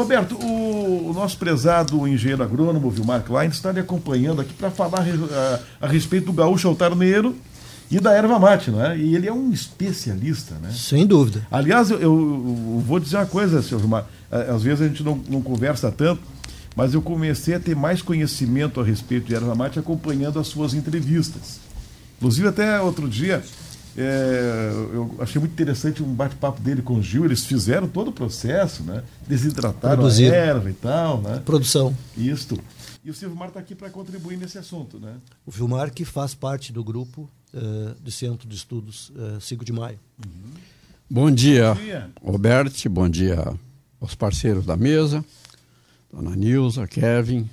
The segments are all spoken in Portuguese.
Roberto, o, o, nosso prezado engenheiro agrônomo Vilmar Klein está lhe acompanhando aqui para falar a, a, respeito do gaúcho altarneiro e da erva mate, não é? E ele é um especialista, né? Sem dúvida. Aliás, eu, eu, eu vou dizer uma coisa, senhor Vilmar, às vezes a gente não, não conversa tanto, mas eu comecei a ter mais conhecimento a respeito de erva mate acompanhando as suas entrevistas. Inclusive, até outro dia, é, eu achei muito interessante um bate-papo dele com o Gil. Eles fizeram todo o processo, né? Desidrataram Produzir. a erva e tal, né? Produção. Isto. E o Silvio está aqui para contribuir nesse assunto, né? O Vilmar que faz parte do grupo uh, do Centro de Estudos uh, 5 de Maio. Uhum. Bom dia, bom dia, Roberto. Bom dia aos parceiros da mesa, Dona Nilza, Kevin,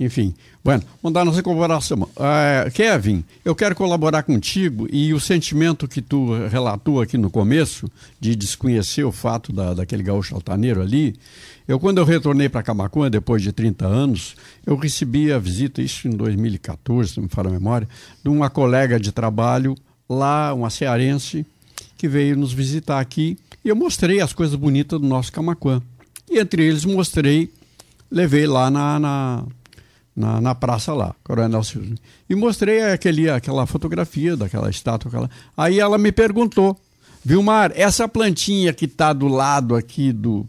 enfim, bueno, vamos dar nossa colaboração. Uh, Kevin, eu quero colaborar contigo e o sentimento que tu relatou aqui no começo, de desconhecer o fato da, daquele gaúcho altaneiro ali, eu quando eu retornei para Camacuã, depois de 30 anos, eu recebi a visita, isso em 2014, se não me fala a memória, de uma colega de trabalho lá, uma cearense, que veio nos visitar aqui e eu mostrei as coisas bonitas do nosso Camacuã. E entre eles mostrei, levei lá na, na na, na praça lá, Coronel Silva. E mostrei aquele, aquela fotografia daquela estátua. Aquela... Aí ela me perguntou, Vilmar, essa plantinha que está do lado aqui do,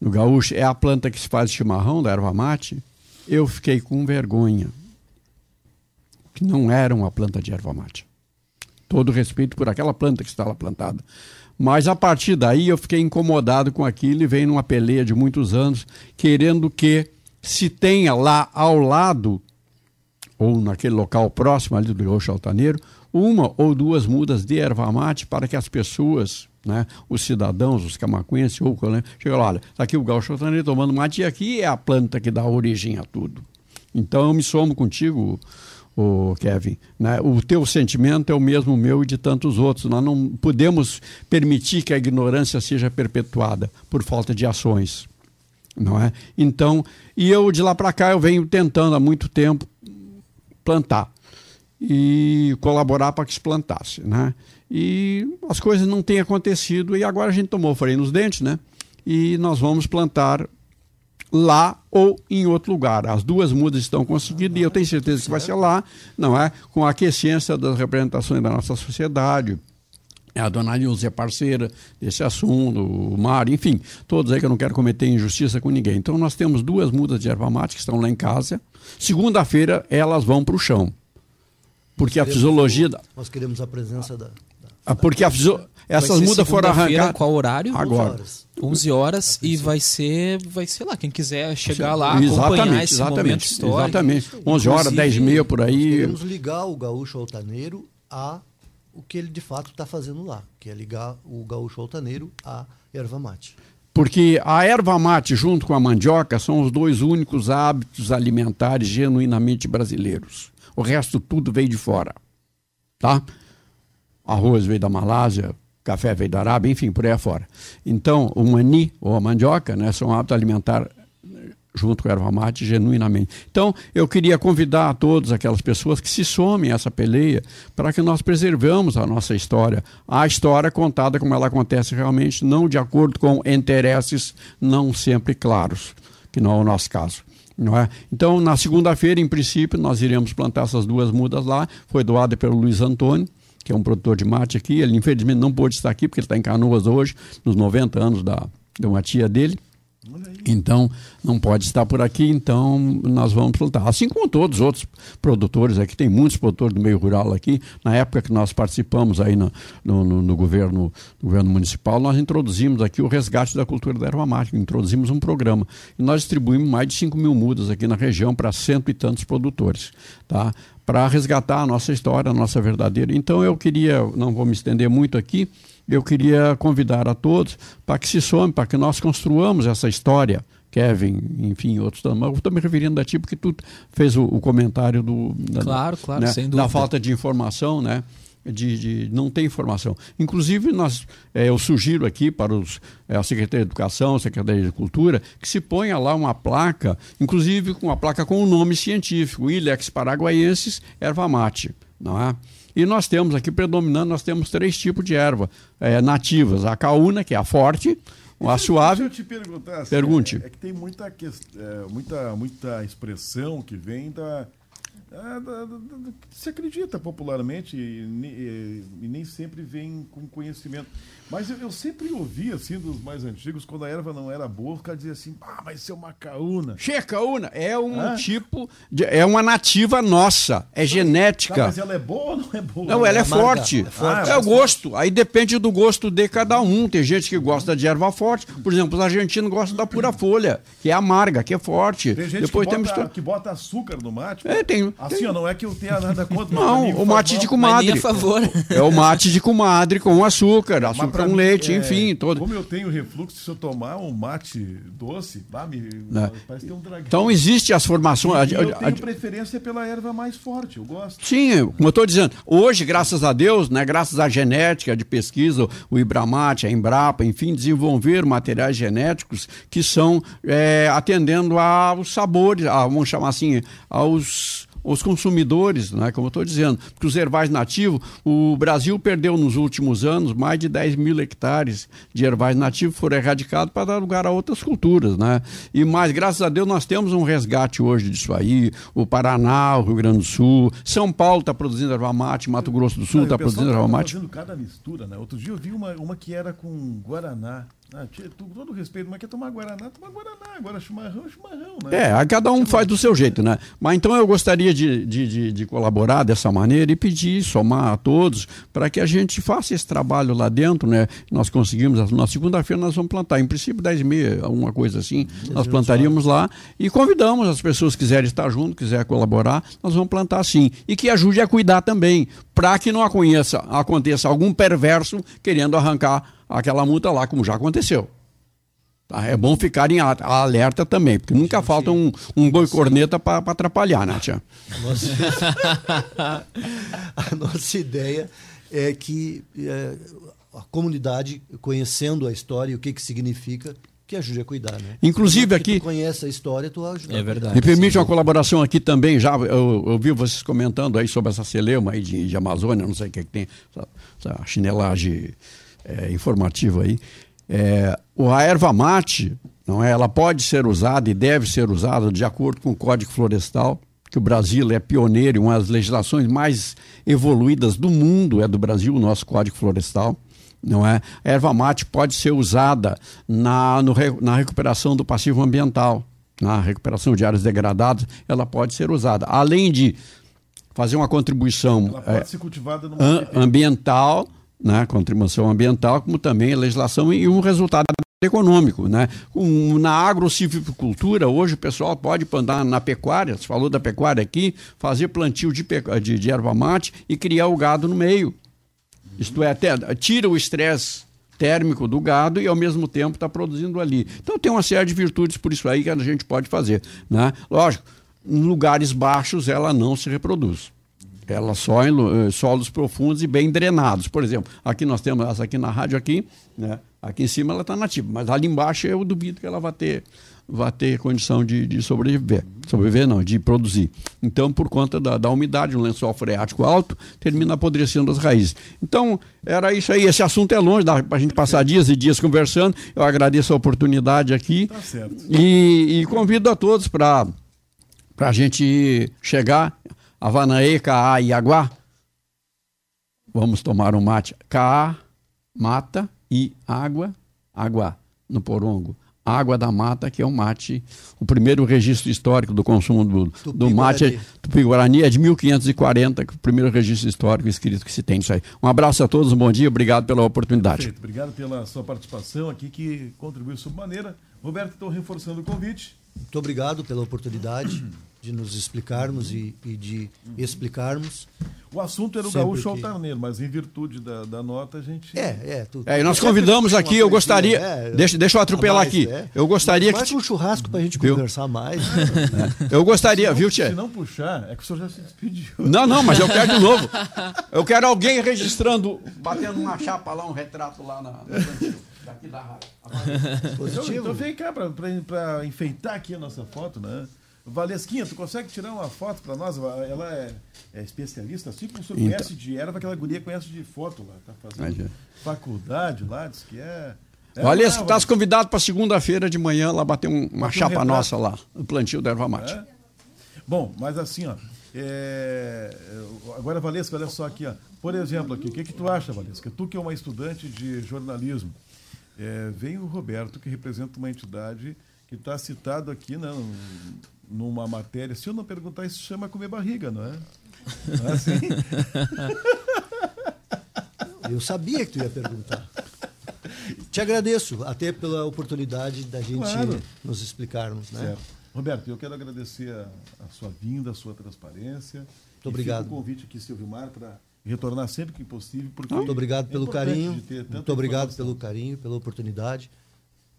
do gaúcho é a planta que se faz chimarrão, da erva mate? Eu fiquei com vergonha. Que não era uma planta de erva mate. Todo respeito por aquela planta que está lá plantada. Mas a partir daí eu fiquei incomodado com aquilo e veio numa peleia de muitos anos, querendo que se tenha lá ao lado, ou naquele local próximo ali do Rio Altaneiro, uma ou duas mudas de erva mate para que as pessoas, né, os cidadãos, os camacuenses, ou né, chegam lá, olha, está aqui o gaúcho altaneiro tomando mate e aqui é a planta que dá origem a tudo. Então eu me somo contigo, o Kevin. Né? O teu sentimento é o mesmo meu e de tantos outros. Nós não podemos permitir que a ignorância seja perpetuada por falta de ações não é? Então, e eu de lá para cá eu venho tentando há muito tempo plantar e colaborar para que se plantasse, né? E as coisas não têm acontecido e agora a gente tomou freio nos dentes, né? E nós vamos plantar lá ou em outro lugar. As duas mudas estão conseguidas e eu tenho certeza que vai ser lá, não é? Com a aquiescência das representações da nossa sociedade, a dona Nilce é parceira desse assunto, o Mário, enfim, todos aí que eu não quero cometer injustiça com ninguém. Então nós temos duas mudas de erva mate que estão lá em casa. Segunda-feira elas vão para o chão. Porque a fisiologia. Da... Nós queremos a presença da. Ah, porque a fisio... essas mudas foram arrancadas. Qual horário? Agora. 11 horas, 11 horas e vai ser, vai ser lá, quem quiser chegar lá, acompanhar esse exatamente, momento histórico. Exatamente. 11 horas, 10 e meia por aí. Queremos ligar o gaúcho altaneiro a o que ele de fato está fazendo lá, que é ligar o gaúcho altaneiro à erva mate. Porque a erva mate junto com a mandioca são os dois únicos hábitos alimentares genuinamente brasileiros. O resto tudo veio de fora. Tá? Arroz veio da Malásia, café veio da Arábia, enfim, por aí afora. Então, o mani ou a mandioca né, são hábitos alimentares junto com a erva mate, genuinamente. Então, eu queria convidar a todos aquelas pessoas que se somem a essa peleia para que nós preservamos a nossa história, a história contada como ela acontece realmente, não de acordo com interesses não sempre claros, que não é o nosso caso. É? Então, na segunda-feira, em princípio, nós iremos plantar essas duas mudas lá. Foi doada pelo Luiz Antônio, que é um produtor de mate aqui. Ele, infelizmente, não pôde estar aqui, porque ele está em Canoas hoje, nos 90 anos da, de uma tia dele. Então, não pode estar por aqui, então nós vamos plantar. Assim como todos os outros produtores aqui, tem muitos produtores do meio rural aqui. Na época que nós participamos aí no, no, no, no governo, no governo municipal, nós introduzimos aqui o resgate da cultura da erva mate, introduzimos um programa. E nós distribuímos mais de 5 mil mudas aqui na região para cento e tantos produtores. Tá? Para resgatar a nossa história, a nossa verdadeira. Então eu queria, não vou me estender muito aqui, eu queria convidar a todos para que se some, para que nós construamos essa história. Kevin, enfim, outros também. Eu estou me referindo a ti porque tu fez o, o comentário do, da, claro, claro, né, sem dúvida. da falta de informação, né? De, de, não ter informação. Inclusive, nós, é, eu sugiro aqui para os, é, a Secretaria de Educação, a Secretaria de Cultura, que se ponha lá uma placa, inclusive com uma placa com o um nome científico, Ilex paraguaiensis erva mate, não é? E nós temos aqui predominando, nós temos três tipos de erva é, nativas. A caúna, que é a forte, ar suave. Deixa eu te perguntar. Assim, Pergunte. É, é, que tem muita, é, muita, muita expressão que vem da, se acredita popularmente e, e, e, nem sempre vem com conhecimento. Mas eu, eu, sempre ouvi, assim, dos mais antigos, quando a erva não era boa, o cara dizia assim, ah, mas isso é uma caúna. Che, caúna é um ah? tipo, de, é uma nativa nossa, é genética. Tá, mas ela é boa ou não é boa? Não, ela é, é forte. É, forte. Ah, é o gosto. Aí depende do gosto de cada um. Tem gente que gosta de erva forte. Por exemplo, os argentinos gostam da pura folha, que é amarga, que é forte. Tem gente Depois que, bota, tem que bota açúcar no mate. É, tem. Assim, tem. não é que eu tenha nada contra. Não, o mate de comadre. A favor. É o mate de comadre com açúcar, açúcar com leite, é, enfim. Todo. Como eu tenho refluxo, se eu tomar um mate doce, bah, me, né? parece ter um dragão. Então existe as formações. E eu tenho preferência pela erva mais forte, eu gosto. Sim, como eu estou dizendo, hoje, graças a Deus, né, graças à genética de pesquisa, o Ibramate, a Embrapa, enfim, desenvolver materiais genéticos que são é, atendendo aos sabores, a, vamos chamar assim, aos os consumidores, né, como eu estou dizendo, porque os ervais nativos, o Brasil perdeu nos últimos anos mais de 10 mil hectares de ervais nativos foram erradicados para dar lugar a outras culturas. Né? E mais, graças a Deus, nós temos um resgate hoje disso aí. O Paraná, o Rio Grande do Sul, São Paulo está produzindo erva mate, Mato Grosso do Sul está produzindo erva tá mate. fazendo cada mistura, né? Outro dia eu vi uma, uma que era com Guaraná. Ah, com todo respeito, mas quer tomar Guaraná, tomar Guaraná. Agora chimarrão, chimarrão, né? É, cada um faz do seu jeito, né? Mas então eu gostaria de, de, de, de colaborar dessa maneira e pedir, somar a todos, para que a gente faça esse trabalho lá dentro, né? Nós conseguimos, na segunda-feira nós vamos plantar, em princípio 10 e meia, alguma coisa assim, nós plantaríamos lá e convidamos as pessoas que quiserem estar junto, quiser colaborar, nós vamos plantar sim. E que ajude a cuidar também, para que não aconteça, aconteça algum perverso querendo arrancar aquela multa lá, como já aconteceu. Tá? É bom ficar em alerta também, porque nunca gente, falta um, um boi corneta para atrapalhar, né, Tia? Nossa... a nossa ideia é que é, a comunidade, conhecendo a história e o que, que significa, que ajude a cuidar, né? Inclusive aqui. Tu conhece a história, tu ajuda. É verdade. Me permite sim. uma colaboração aqui também, já eu, eu vi vocês comentando aí sobre essa celeuma aí de, de Amazônia, não sei o que, que tem, essa, essa chinelagem é, informativo aí. É, a erva mate, não é? ela pode ser usada e deve ser usada de acordo com o Código Florestal, que o Brasil é pioneiro em uma das legislações mais evoluídas do mundo, é do Brasil, o nosso Código Florestal. Não é? A erva mate pode ser usada na, no, na recuperação do passivo ambiental, na recuperação de áreas degradadas, ela pode ser usada. Além de fazer uma contribuição é, ambiental, né, contribuição ambiental, como também a legislação e um resultado econômico. Né? Um, na agrocivicultura, hoje o pessoal pode andar na pecuária, você falou da pecuária aqui, fazer plantio de, de, de erva mate e criar o gado no meio. Isto é, até, tira o estresse térmico do gado e ao mesmo tempo está produzindo ali. Então tem uma série de virtudes por isso aí que a gente pode fazer. Né? Lógico, em lugares baixos ela não se reproduz. Ela só em eh, solos profundos e bem drenados. Por exemplo, aqui nós temos essa aqui na rádio aqui, né? Aqui em cima ela está nativa, mas ali embaixo eu duvido que ela vá ter, vá ter condição de, de sobreviver. Sobreviver não, de produzir. Então, por conta da, da umidade, um lençol freático alto, termina apodrecendo as raízes. Então, era isso aí. Esse assunto é longe, dá para a gente passar dias e dias conversando. Eu agradeço a oportunidade aqui. Tá certo. E, e convido a todos para a gente chegar Havanaê, Caá e Aguá. Vamos tomar um mate. Caá, mata e água, água no porongo. Água da mata, que é o mate, o primeiro registro histórico do consumo do, do mate Tupi-Guarani é de 1540, que é o primeiro registro histórico escrito que se tem isso aí. Um abraço a todos, um bom dia, obrigado pela oportunidade. Perfeito, obrigado pela sua participação aqui, que contribuiu sob maneira. Roberto, estou reforçando o convite. Muito obrigado pela oportunidade de nos explicarmos e, e, de explicarmos. O assunto era o gaúcho que... altaneiro, mas em virtude da, da nota a gente. É, é. Tu, é e nós convidamos aqui, eu gostaria. É, deixa, deixa eu atropelar mais, aqui. É. Eu gostaria mais que. um churrasco para a gente viu? conversar mais. É. Eu gostaria, não, viu, Tia? Se não puxar, é que o senhor já se despediu. Não, não, mas eu quero de novo. Eu quero alguém registrando, batendo uma chapa lá, um retrato lá na. daqui da rádio. Então, então vem cá para enfeitar aqui a nossa foto, né? Valesquinha, tu consegue tirar uma foto para nós? Ela é, é, especialista, assim como o senhor então. conhece de erva, aquela guria conhece de foto lá, tá fazendo faculdade lá, diz que é. É, Olha, estás convidado para segunda-feira de manhã lá bater um, uma chapa um nossa lá, no plantio da erva mate. É? Bom, mas assim, ó. É... Agora, Valesca, olha só aqui, ó. Por exemplo, aqui, o que, que tu acha, Valesca? Tu que é uma estudante de jornalismo, é, vem o Roberto, que representa uma entidade que está citado aqui né, numa matéria. Se eu não perguntar, isso chama comer barriga, não é? Não é assim? Eu sabia que tu ia perguntar. Te agradeço até pela oportunidade da gente claro. nos explicarmos. Né? Certo. Roberto, eu quero agradecer a, a, sua vinda, a sua transparência. Muito obrigado. o convite aqui, Silvio Mar, para retornar sempre que possível. Porque Muito obrigado é pelo carinho. Muito obrigado pelo carinho, pela oportunidade.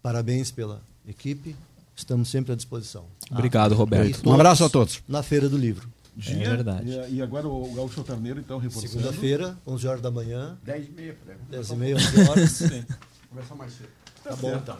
Parabéns pela equipe. Estamos sempre à disposição. Obrigado, Roberto. Um abraço a todos. Na Feira do Livro. Dia, é verdade. E, e, agora o Gaúcho Carneiro, então, reforçando. Segunda-feira, 11 horas da manhã. 10 e meia. 10 e meia, 11 horas. Sim. Começa mais cedo. Tá, tá bom, então.